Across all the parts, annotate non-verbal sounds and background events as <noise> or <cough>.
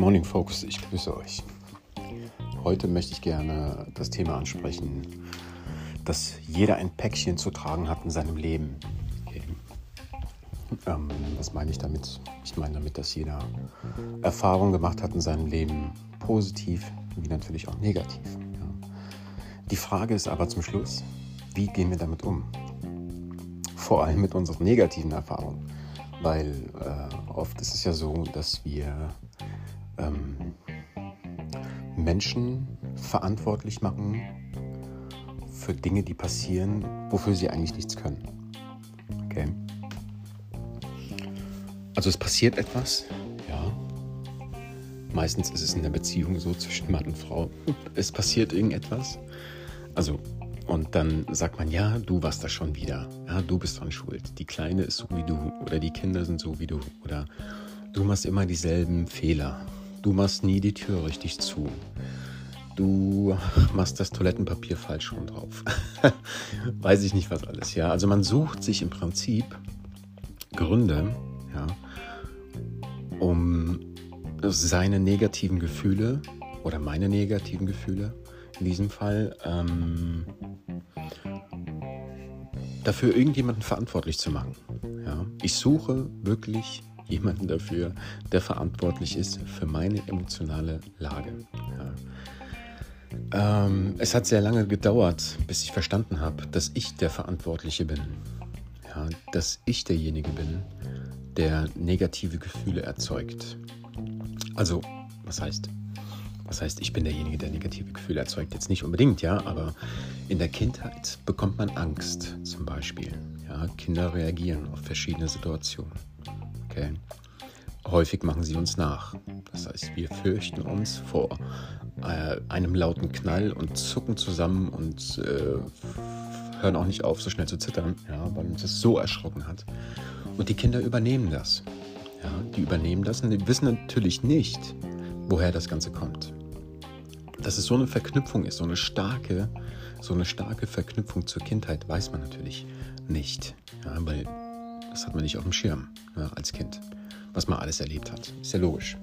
Morning Folks, ich grüße euch. Heute möchte ich gerne das Thema ansprechen, dass jeder ein Päckchen zu tragen hat in seinem Leben. Okay. Ähm, was meine ich damit? Ich meine damit, dass jeder Erfahrungen gemacht hat in seinem Leben, positiv wie natürlich auch negativ. Ja. Die Frage ist aber zum Schluss, wie gehen wir damit um? Vor allem mit unseren negativen Erfahrungen weil äh, oft ist es ja so, dass wir ähm, Menschen verantwortlich machen für Dinge, die passieren, wofür sie eigentlich nichts können. Okay? Also es passiert etwas, ja. Meistens ist es in der Beziehung so zwischen Mann und Frau. Es passiert irgendetwas. Also und dann sagt man, ja, du warst da schon wieder. Ja, du bist dran schuld. Die Kleine ist so wie du oder die Kinder sind so wie du oder du machst immer dieselben Fehler. Du machst nie die Tür richtig zu. Du machst das Toilettenpapier falsch rum drauf. <laughs> Weiß ich nicht was alles. Ja, also man sucht sich im Prinzip Gründe, ja, um seine negativen Gefühle oder meine negativen Gefühle in diesem Fall, ähm, dafür irgendjemanden verantwortlich zu machen. Ja? Ich suche wirklich jemanden dafür, der verantwortlich ist für meine emotionale Lage. Ja? Ähm, es hat sehr lange gedauert, bis ich verstanden habe, dass ich der Verantwortliche bin. Ja? Dass ich derjenige bin, der negative Gefühle erzeugt. Also, was heißt was heißt, ich bin derjenige, der negative Gefühle erzeugt? Jetzt nicht unbedingt, ja, aber in der Kindheit bekommt man Angst zum Beispiel. Ja, Kinder reagieren auf verschiedene Situationen. Okay. Häufig machen sie uns nach. Das heißt, wir fürchten uns vor äh, einem lauten Knall und zucken zusammen und äh, hören auch nicht auf, so schnell zu zittern, ja, weil uns das so erschrocken hat. Und die Kinder übernehmen das. Ja, die übernehmen das und die wissen natürlich nicht, woher das Ganze kommt dass es so eine Verknüpfung ist, so eine starke, so eine starke Verknüpfung zur Kindheit, weiß man natürlich nicht. Ja, weil das hat man nicht auf dem Schirm ja, als Kind, was man alles erlebt hat. Ist ja logisch.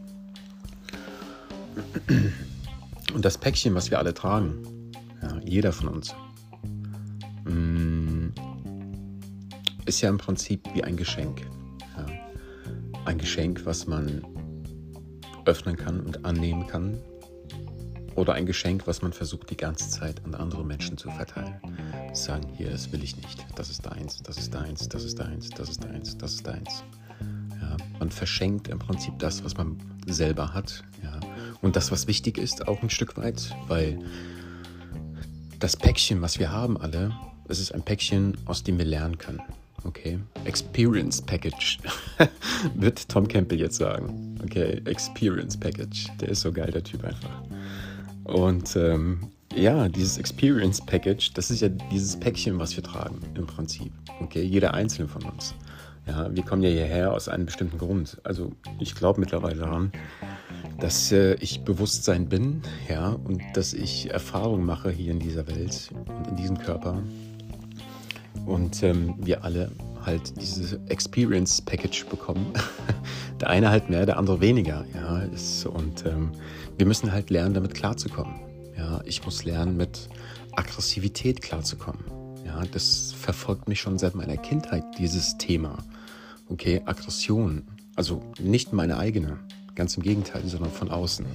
Und das Päckchen, was wir alle tragen, ja, jeder von uns, mm, ist ja im Prinzip wie ein Geschenk. Ja. Ein Geschenk, was man öffnen kann und annehmen kann oder ein Geschenk, was man versucht, die ganze Zeit an andere Menschen zu verteilen. Sagen, hier, das will ich nicht. Das ist deins, das ist deins, das ist deins, das ist deins, das ist deins. Ja, man verschenkt im Prinzip das, was man selber hat. Ja. Und das, was wichtig ist, auch ein Stück weit, weil das Päckchen, was wir haben alle, das ist ein Päckchen, aus dem wir lernen können. Okay, Experience Package, <laughs> wird Tom Campbell jetzt sagen. Okay, Experience Package, der ist so geil, der Typ einfach. Und ähm, ja, dieses Experience Package, das ist ja dieses Päckchen, was wir tragen im Prinzip. Okay, jeder einzelne von uns. Ja, wir kommen ja hierher aus einem bestimmten Grund. Also ich glaube mittlerweile daran, dass äh, ich Bewusstsein bin, ja, und dass ich Erfahrungen mache hier in dieser Welt und in diesem Körper. Und ähm, wir alle halt dieses Experience Package bekommen. <laughs> der eine halt mehr, der andere weniger. Ja, ist, und ähm, wir müssen halt lernen, damit klarzukommen. Ja, ich muss lernen, mit Aggressivität klarzukommen. Ja, das verfolgt mich schon seit meiner Kindheit, dieses Thema. Okay, Aggression. Also nicht meine eigene, ganz im Gegenteil, sondern von außen.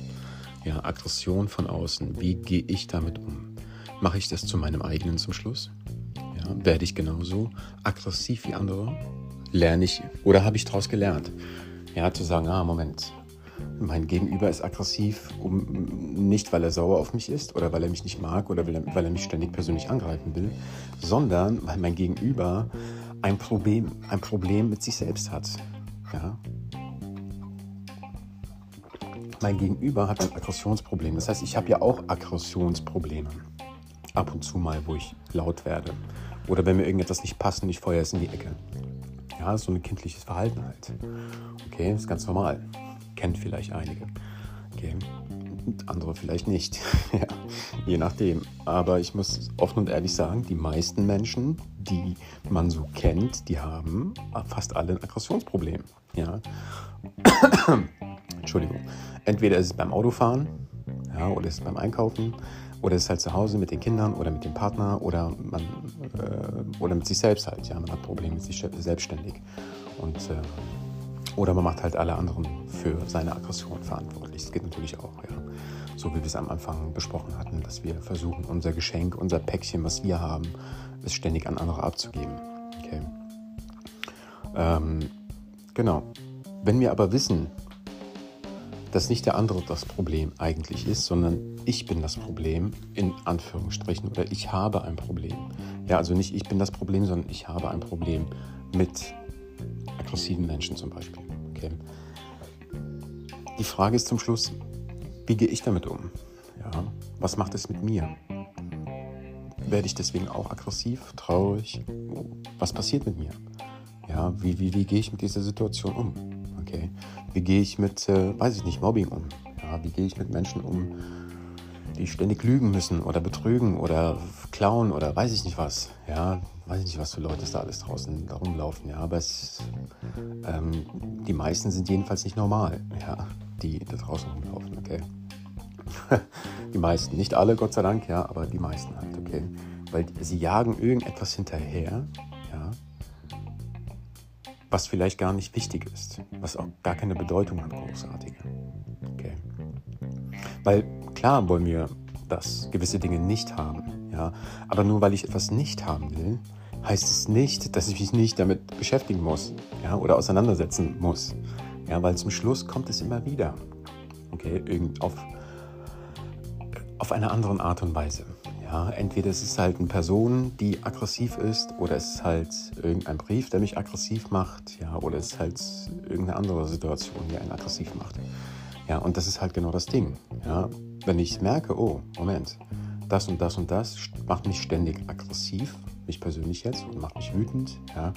Ja, Aggression von außen. Wie gehe ich damit um? Mache ich das zu meinem eigenen zum Schluss? Ja, werde ich genauso aggressiv wie andere? Lerne ich oder habe ich daraus gelernt? Ja, zu sagen, ah, Moment, mein Gegenüber ist aggressiv, um, nicht weil er sauer auf mich ist oder weil er mich nicht mag oder weil er, weil er mich ständig persönlich angreifen will, sondern weil mein Gegenüber ein Problem, ein Problem mit sich selbst hat. Ja? Mein Gegenüber hat ein Aggressionsproblem. Das heißt, ich habe ja auch Aggressionsprobleme. Ab und zu mal, wo ich laut werde. Oder wenn mir irgendetwas nicht passt und ich feuere es in die Ecke. Ja, so ein kindliches Verhalten halt. Okay, ist ganz normal kennt vielleicht einige. Okay. Andere vielleicht nicht. <laughs> ja, je nachdem. Aber ich muss offen und ehrlich sagen, die meisten Menschen, die man so kennt, die haben fast alle ein Aggressionsproblem. Ja. <coughs> Entschuldigung. Entweder ist es beim Autofahren, ja, oder ist es beim Einkaufen, oder ist halt zu Hause mit den Kindern oder mit dem Partner oder, man, äh, oder mit sich selbst halt. Ja, man hat Probleme mit sich selbstständig. Und, äh, oder man macht halt alle anderen für seine Aggression verantwortlich. Das geht natürlich auch, ja. So wie wir es am Anfang besprochen hatten, dass wir versuchen, unser Geschenk, unser Päckchen, was wir haben, es ständig an andere abzugeben. Okay. Ähm, genau. Wenn wir aber wissen, dass nicht der andere das Problem eigentlich ist, sondern ich bin das Problem, in Anführungsstrichen, oder ich habe ein Problem. Ja, also nicht ich bin das Problem, sondern ich habe ein Problem mit aggressiven Menschen zum Beispiel. Okay. Die Frage ist zum Schluss, wie gehe ich damit um? Ja, was macht es mit mir? Werde ich deswegen auch aggressiv, traurig? Was passiert mit mir? Ja, wie, wie, wie gehe ich mit dieser Situation um? Okay. Wie gehe ich mit, äh, weiß ich nicht, Mobbing um? Ja, wie gehe ich mit Menschen um, die ständig lügen müssen oder betrügen oder klauen oder weiß ich nicht was? Ja, weiß ich nicht, was für Leute da alles draußen rumlaufen. Ja, aber es, ähm, die meisten sind jedenfalls nicht normal, ja, die da draußen rumlaufen, okay? <laughs> die meisten, nicht alle, Gott sei Dank, ja, aber die meisten halt, okay? Weil sie jagen irgendetwas hinterher, ja, was vielleicht gar nicht wichtig ist, was auch gar keine Bedeutung hat, großartige. Okay. Weil klar wollen wir das gewisse Dinge nicht haben, ja, aber nur weil ich etwas nicht haben will, heißt es nicht, dass ich mich nicht damit beschäftigen muss, ja, oder auseinandersetzen muss, ja, weil zum Schluss kommt es immer wieder, okay, irgend auf auf eine andere Art und Weise. Ja, entweder es ist halt eine Person, die aggressiv ist, oder es ist halt irgendein Brief, der mich aggressiv macht, ja, oder es ist halt irgendeine andere Situation, die einen aggressiv macht. Ja, und das ist halt genau das Ding. Ja, wenn ich merke, oh, Moment, das und das und das macht mich ständig aggressiv, mich persönlich jetzt, und macht mich wütend, ja,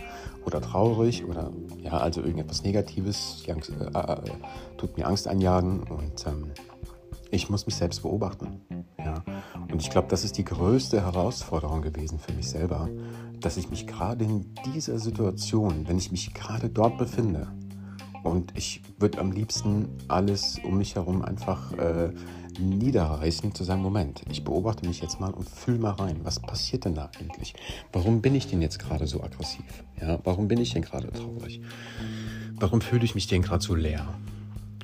oder traurig, oder ja, also irgendetwas Negatives, Angst, äh, äh, tut mir Angst einjagen und ähm, ich muss mich selbst beobachten. Ja. Und ich glaube, das ist die größte Herausforderung gewesen für mich selber, dass ich mich gerade in dieser Situation, wenn ich mich gerade dort befinde, und ich würde am liebsten alles um mich herum einfach äh, niederreißen, zu sagen, Moment, ich beobachte mich jetzt mal und fühle mal rein, was passiert denn da eigentlich? Warum bin ich denn jetzt gerade so aggressiv? Ja, warum bin ich denn gerade traurig? Warum fühle ich mich denn gerade so leer?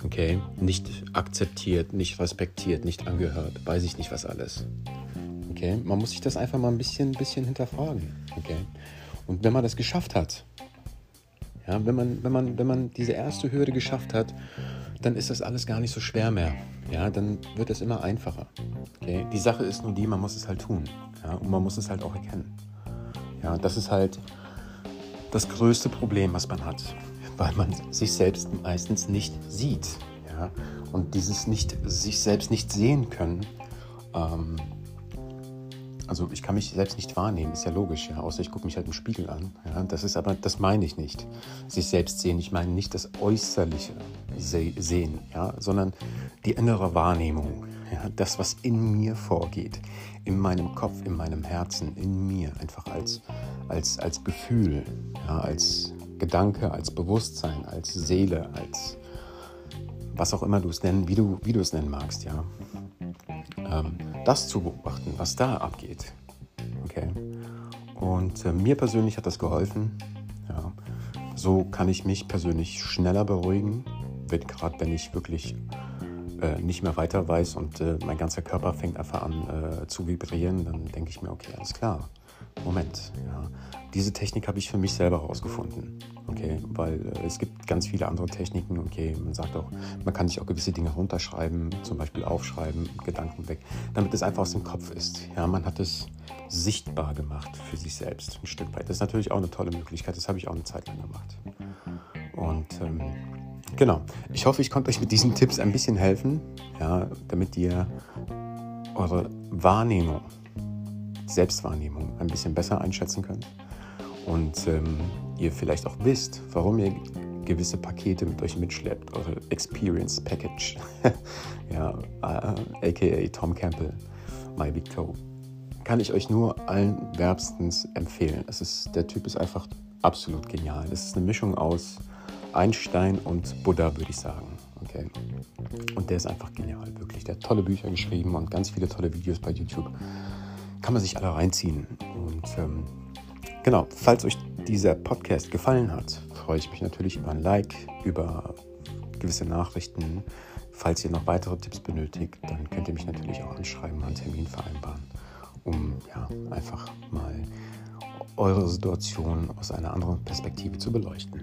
Okay, nicht akzeptiert, nicht respektiert, nicht angehört, weiß ich nicht was alles. Okay, man muss sich das einfach mal ein bisschen, bisschen hinterfragen. Okay, und wenn man das geschafft hat, ja, wenn man, wenn man, wenn man diese erste Hürde geschafft hat, dann ist das alles gar nicht so schwer mehr. Ja, dann wird es immer einfacher. Okay, die Sache ist nur die, man muss es halt tun. Ja, und man muss es halt auch erkennen. Ja, das ist halt das größte Problem, was man hat weil man sich selbst meistens nicht sieht. Ja? Und dieses nicht, sich selbst nicht sehen können, ähm, also ich kann mich selbst nicht wahrnehmen, ist ja logisch, ja, außer ich gucke mich halt im Spiegel an. Ja, das ist aber, das meine ich nicht. Sich selbst sehen, ich meine nicht das äußerliche Se Sehen, ja, sondern die innere Wahrnehmung, ja, das, was in mir vorgeht, in meinem Kopf, in meinem Herzen, in mir, einfach als, als, als Gefühl, ja, als, Gedanke, als Bewusstsein, als Seele, als was auch immer du es nennen, wie du, wie du es nennen magst, ja. Ähm, das zu beobachten, was da abgeht. Okay. Und äh, mir persönlich hat das geholfen. Ja. So kann ich mich persönlich schneller beruhigen, gerade wenn ich wirklich äh, nicht mehr weiter weiß und äh, mein ganzer Körper fängt einfach an äh, zu vibrieren, dann denke ich mir, okay, alles klar. Moment, ja, diese Technik habe ich für mich selber herausgefunden. Okay, weil äh, es gibt ganz viele andere Techniken. Okay, man sagt auch, man kann sich auch gewisse Dinge runterschreiben, zum Beispiel aufschreiben, Gedanken weg, damit es einfach aus dem Kopf ist. Ja, man hat es sichtbar gemacht für sich selbst, ein Stück weit. Das ist natürlich auch eine tolle Möglichkeit. Das habe ich auch eine Zeit lang gemacht. Und ähm, genau, ich hoffe, ich konnte euch mit diesen Tipps ein bisschen helfen, ja, damit ihr eure Wahrnehmung Selbstwahrnehmung ein bisschen besser einschätzen könnt und ähm, ihr vielleicht auch wisst, warum ihr gewisse Pakete mit euch mitschleppt, eure Experience Package, <laughs> ja, äh, aka Tom Campbell, My Big Toe, kann ich euch nur allen wärmstens empfehlen. Es ist, der Typ ist einfach absolut genial. Es ist eine Mischung aus Einstein und Buddha, würde ich sagen. Okay. Und der ist einfach genial, wirklich. Der hat tolle Bücher geschrieben und ganz viele tolle Videos bei YouTube. Kann man sich alle reinziehen. Und ähm, genau, falls euch dieser Podcast gefallen hat, freue ich mich natürlich über ein Like, über gewisse Nachrichten. Falls ihr noch weitere Tipps benötigt, dann könnt ihr mich natürlich auch anschreiben, einen Termin vereinbaren, um ja, einfach mal eure Situation aus einer anderen Perspektive zu beleuchten.